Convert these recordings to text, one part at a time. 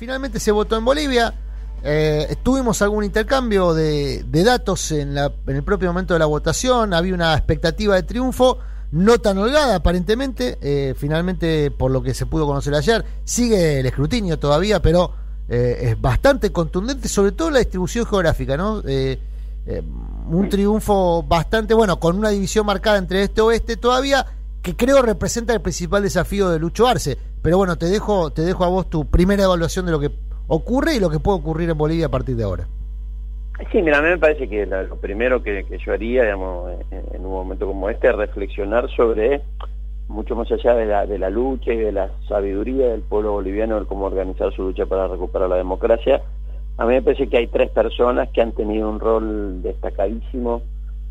finalmente se votó en Bolivia. Eh, tuvimos algún intercambio de, datos en, la, en el propio momento de la votación. Había una expectativa de triunfo, no tan holgada aparentemente. Eh, finalmente, por lo que se pudo conocer ayer, sigue el escrutinio todavía, pero eh, es bastante contundente, sobre todo la distribución geográfica, ¿no? un triunfo bastante bueno, con una división marcada entre este oeste todavía, que creo representa el principal desafío de Lucho Arce. Pero bueno, te dejo, te dejo a vos tu primera evaluación de lo que ocurre y lo que puede ocurrir en Bolivia a partir de ahora. Sí, mira, a mí me parece que lo primero que, yo haría, digamos, en, un momento como este, es reflexionar sobre, mucho más allá de la, de la lucha y de la sabiduría del pueblo boliviano, de cómo organizar su lucha para recuperar la democracia, a mí me parece que hay tres personas que han tenido un rol destacadísimo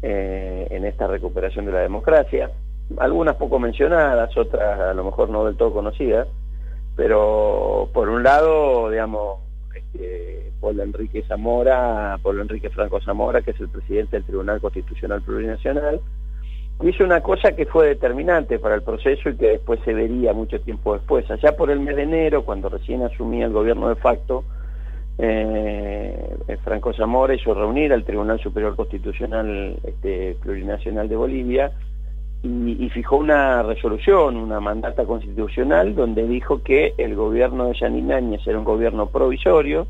eh, en esta recuperación de la democracia. Algunas poco mencionadas, otras a lo mejor no del todo conocidas, pero por un lado, digamos, este, Enrique Zamora, Pablo Enrique Franco Zamora, que es el presidente del Tribunal Constitucional Plurinacional, hizo una cosa que fue determinante para el proceso y que después se vería mucho tiempo después. Allá por el mes de enero, cuando recién asumía el gobierno de facto, eh, Franco Zamora hizo reunir al Tribunal Superior Constitucional este, Plurinacional de Bolivia y, fijó una resolución, una mandata constitucional, donde dijo que el gobierno de Yanina Áñez era un gobierno provisorio,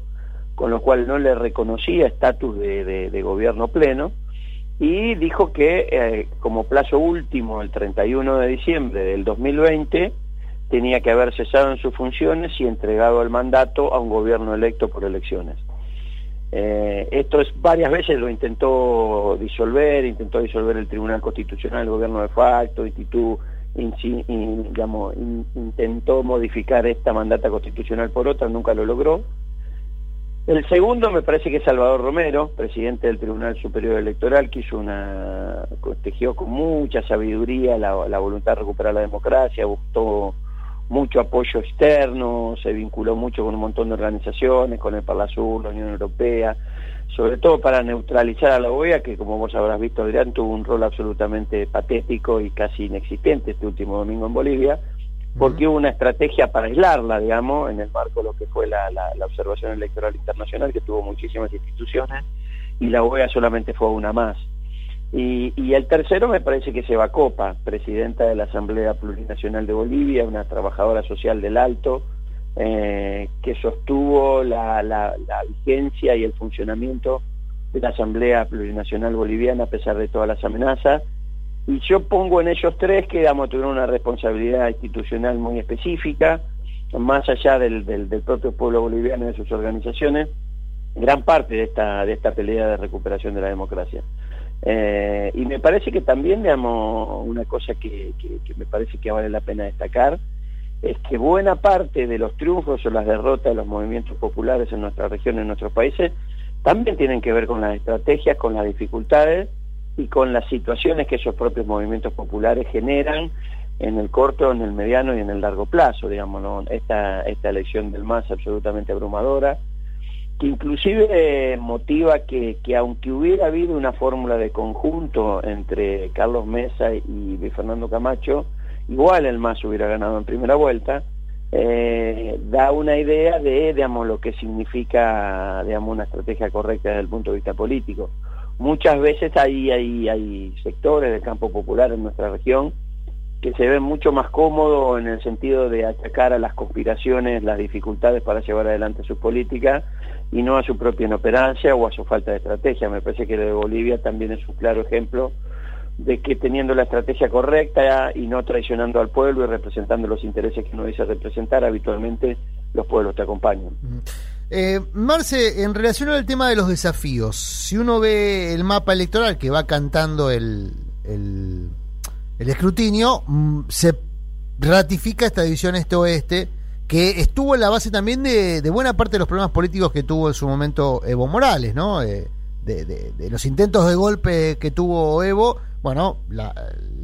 con lo cual no le reconocía estatus de, gobierno pleno, y dijo que eh, como plazo último, el 31 de diciembre del 2020, tenía que haber cesado en sus funciones y entregado el mandato a un gobierno electo por elecciones. Eh, esto es varias veces lo intentó disolver, intentó disolver el Tribunal Constitucional, el gobierno de facto, institu, intentó modificar esta mandata constitucional por otra, nunca lo logró. El segundo me parece que es Salvador Romero, presidente del Tribunal Superior Electoral, que hizo una, tejió con mucha sabiduría la, la voluntad de recuperar la democracia, buscó mucho apoyo externo, se vinculó mucho con un montón de organizaciones, con el Parlasur, la Unión Europea, sobre todo para neutralizar a la OEA, que como vos habrás visto, Adrián, tuvo un rol absolutamente patético y casi inexistente este último domingo en Bolivia, porque hubo una estrategia para aislarla, digamos, en el marco de lo que fue la, la observación electoral internacional, que tuvo muchísimas instituciones, y la OEA solamente fue una más. Y, el tercero me parece que es Eva Copa, presidenta de la Asamblea Plurinacional de Bolivia, una trabajadora social del Alto, eh, que sostuvo la, vigencia y el funcionamiento de la Asamblea Plurinacional Boliviana a pesar de todas las amenazas. Y yo pongo en ellos tres que digamos, tuvieron una responsabilidad institucional muy específica, más allá del, propio pueblo boliviano y de sus organizaciones, gran parte de esta pelea de recuperación de la democracia. Eh, y me parece que también, digamos, una cosa que, me parece que vale la pena destacar, es que buena parte de los triunfos o las derrotas de los movimientos populares en nuestra región, en nuestros países, también tienen que ver con las estrategias, con las dificultades y con las situaciones que esos propios movimientos populares generan en el corto, en el mediano y en el largo plazo, digamos, esta, esta elección del MAS absolutamente abrumadora, que inclusive motiva que, que, aunque hubiera habido una fórmula de conjunto entre Carlos Mesa y Fernando Camacho, igual el MAS hubiera ganado en primera vuelta, eh, da una idea de digamos, lo que significa digamos, una estrategia correcta desde el punto de vista político. Muchas veces hay, hay sectores del campo popular en nuestra región que se ven mucho más cómodos en el sentido de atacar a las conspiraciones, las dificultades para llevar adelante sus políticas y no a su propia inoperancia o a su falta de estrategia. Me parece que lo de Bolivia también es un claro ejemplo de que teniendo la estrategia correcta y no traicionando al pueblo y representando los intereses que uno dice representar, habitualmente los pueblos te acompañan. Eh, Marce, en relación al tema de los desafíos, si uno ve el mapa electoral que va cantando el, el, el escrutinio, mm, se ratifica esta división este-oeste que estuvo en la base también de, buena parte de los problemas políticos que tuvo en su momento Evo Morales, ¿no? Eh, de, los intentos de golpe que tuvo Evo, bueno, la,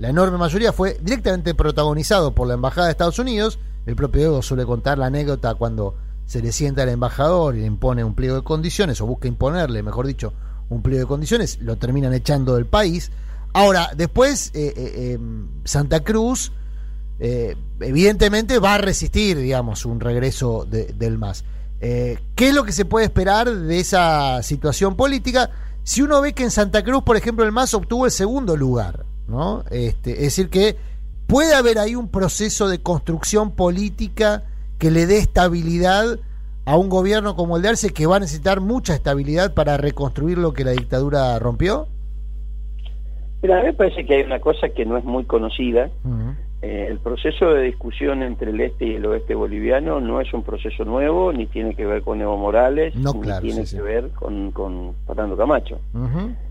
enorme mayoría fue directamente protagonizado por la Embajada de Estados Unidos. El propio Evo suele contar la anécdota cuando se le sienta al embajador y le impone un pliego de condiciones, o busca imponerle, mejor dicho, un pliego de condiciones, lo terminan echando del país. Ahora, después, eh, eh, em, Santa Cruz eh, evidentemente va a resistir, digamos, un regreso del MAS. Eh, ¿Qué es lo que se puede esperar de esa situación política? Si uno ve que en Santa Cruz, por ejemplo, el MAS obtuvo el segundo lugar, ¿no? Este, es decir, que puede haber ahí un proceso de construcción política que le dé estabilidad a un gobierno como el de Arce, que va a necesitar mucha estabilidad para reconstruir lo que la dictadura rompió. Mira, a mí me parece que hay una cosa que no es muy conocida. Eh, el proceso de discusión entre el este y el oeste boliviano no es un proceso nuevo, ni tiene que ver con Evo Morales, ni tiene que ver con, con Fernando Camacho.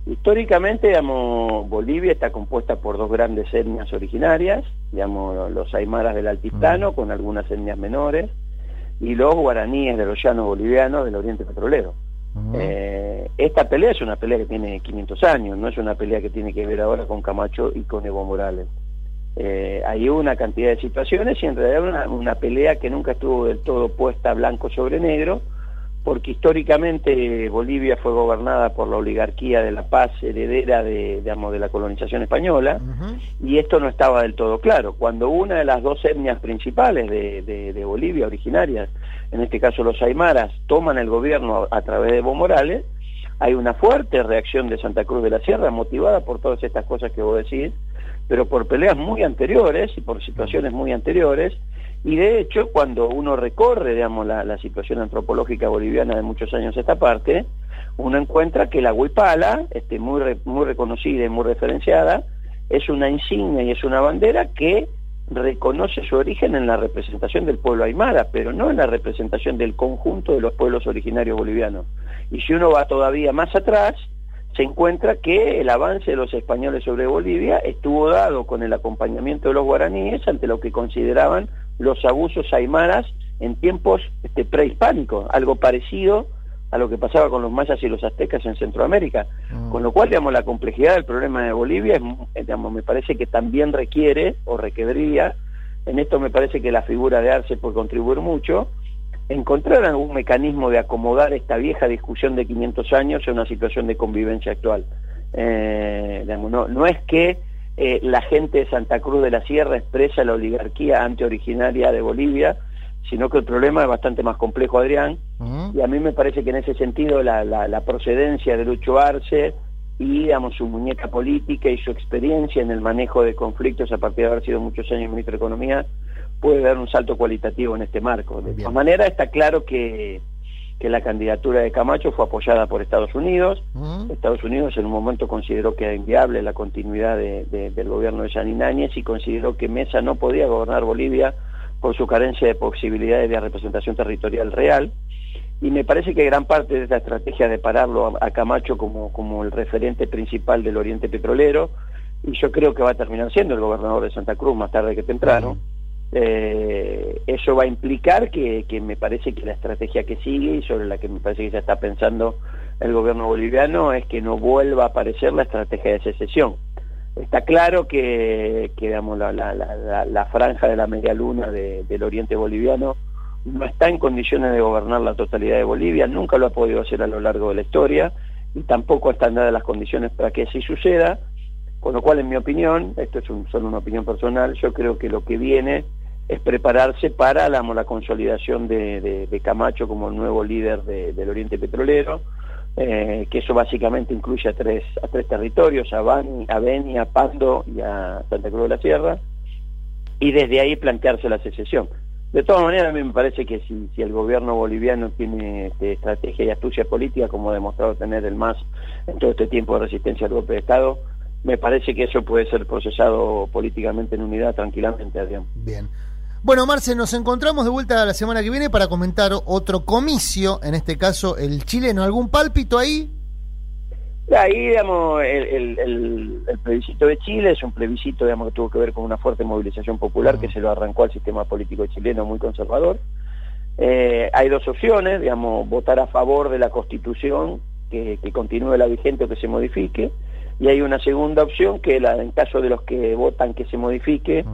Históricamente, digamos, Bolivia está compuesta por dos grandes etnias originarias, digamos, los aymaras del Altiplano, con algunas etnias menores, y los guaraníes de los llanos bolivianos del Oriente Petrolero. Eh, esta pelea es una pelea que tiene 500 años, no es una pelea que tiene que ver ahora con Camacho y con Evo Morales. Eh, hay una cantidad de situaciones y en realidad una, una pelea que nunca estuvo del todo puesta blanco sobre negro, porque históricamente Bolivia fue gobernada por la oligarquía de la paz heredera de, digamos, de la colonización española, y esto no estaba del todo claro. Cuando una de las dos etnias principales de, de, Bolivia, originarias, en este caso los aymaras, toman el gobierno a, través de Evo Morales, hay una fuerte reacción de Santa Cruz de la Sierra, motivada por todas estas cosas que vos decís, pero por peleas muy anteriores y por situaciones muy anteriores, y de hecho cuando uno recorre, digamos, la, situación antropológica boliviana de muchos años a esta parte, uno encuentra que la huipala, este, muy, muy reconocida y muy referenciada, es una insignia y es una bandera que reconoce su origen en la representación del pueblo aymara, pero no en la representación del conjunto de los pueblos originarios bolivianos. Y si uno va todavía más atrás, se encuentra que el avance de los españoles sobre Bolivia estuvo dado con el acompañamiento de los guaraníes ante lo que consideraban los abusos aymaras en tiempos este, prehispánicos, algo parecido a lo que pasaba con los mayas y los aztecas en Centroamérica. Mm. Con lo cual, digamos, la complejidad del problema de Bolivia, es, digamos, me parece que también requiere o requeriría, en esto me parece que la figura de Arce puede contribuir mucho, encontrar algún mecanismo de acomodar esta vieja discusión de 500 años en una situación de convivencia actual. Eh, no, es que eh, la gente de Santa Cruz de la Sierra expresa la oligarquía antioriginaria de Bolivia, sino que el problema es bastante más complejo, Adrián, y a mí me parece que en ese sentido la, la, procedencia de Lucho Arce y digamos, su muñeca política y su experiencia en el manejo de conflictos a partir de haber sido muchos años ministro de Economía puede dar un salto cualitativo en este marco. De todas maneras, está claro que, que la candidatura de Camacho fue apoyada por Estados Unidos. Estados Unidos en un momento consideró que era inviable la continuidad del gobierno de Yanin y consideró que Mesa no podía gobernar Bolivia por su carencia de posibilidades de representación territorial real. Y me parece que gran parte de esta estrategia de pararlo a, Camacho como, como el referente principal del Oriente Petrolero, y yo creo que va a terminar siendo el gobernador de Santa Cruz más tarde que temprano, eh, eso va a implicar que, me parece que la estrategia que sigue y sobre la que me parece que ya está pensando el gobierno boliviano es que no vuelva a aparecer la estrategia de secesión. Está claro que, digamos, la, franja de la media luna del oriente boliviano no está en condiciones de gobernar la totalidad de Bolivia, nunca lo ha podido hacer a lo largo de la historia y tampoco están dadas las condiciones para que así suceda, con lo cual en mi opinión, esto es solo una opinión personal, yo creo que lo que viene es prepararse para la, la consolidación de, Camacho como el nuevo líder del Oriente Petrolero, eh, que eso básicamente incluye a tres, a tres territorios, a, Bani, a Beni, a Pando y a Santa Cruz de la Sierra, y desde ahí plantearse la secesión. De todas maneras, a mí me parece que si, si el gobierno boliviano tiene este, estrategia y astucia política, como ha demostrado tener el MAS en todo este tiempo de resistencia al golpe de Estado, me parece que eso puede ser procesado políticamente en unidad tranquilamente, Adrián. Bien. Bueno, Marce, nos encontramos de vuelta la semana que viene para comentar otro comicio, en este caso el chileno. ¿Algún pálpito ahí? Ahí, digamos, el, el, plebiscito de Chile es un plebiscito, digamos, que tuvo que ver con una fuerte movilización popular que se lo arrancó al sistema político chileno muy conservador. Eh, hay dos opciones, digamos, votar a favor de la Constitución, que, continúe la vigente o que se modifique, y hay una segunda opción que la, en caso de los que votan que se modifique,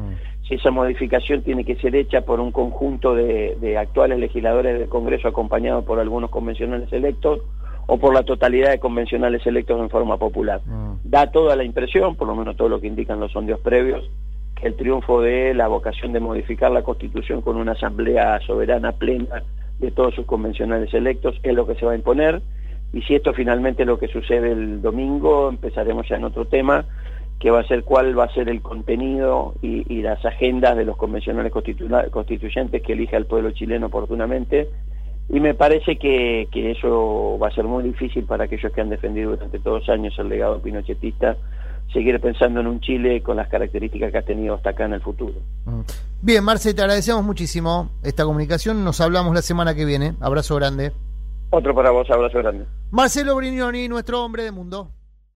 esa modificación tiene que ser hecha por un conjunto de, actuales legisladores del Congreso acompañados por algunos convencionales electos o por la totalidad de convencionales electos en forma popular. Mm. Da toda la impresión, por lo menos todo lo que indican los sondeos previos, que el triunfo de la vocación de modificar la Constitución con una asamblea soberana plena de todos sus convencionales electos, es lo que se va a imponer, y si esto finalmente es lo que sucede el domingo, empezaremos ya en otro tema, que va a ser cuál va a ser el contenido y, las agendas de los convencionales constituyentes que elija el pueblo chileno oportunamente, y me parece que, que eso va a ser muy difícil para aquellos que han defendido durante todos los años el legado pinochetista, seguir pensando en un Chile con las características que ha tenido hasta acá en el futuro. Mm. Bien, Marce, te agradecemos muchísimo esta comunicación. Nos hablamos la semana que viene. Abrazo grande. Otro para vos, abrazo grande. Marcelo Brignoni, nuestro hombre de mundo.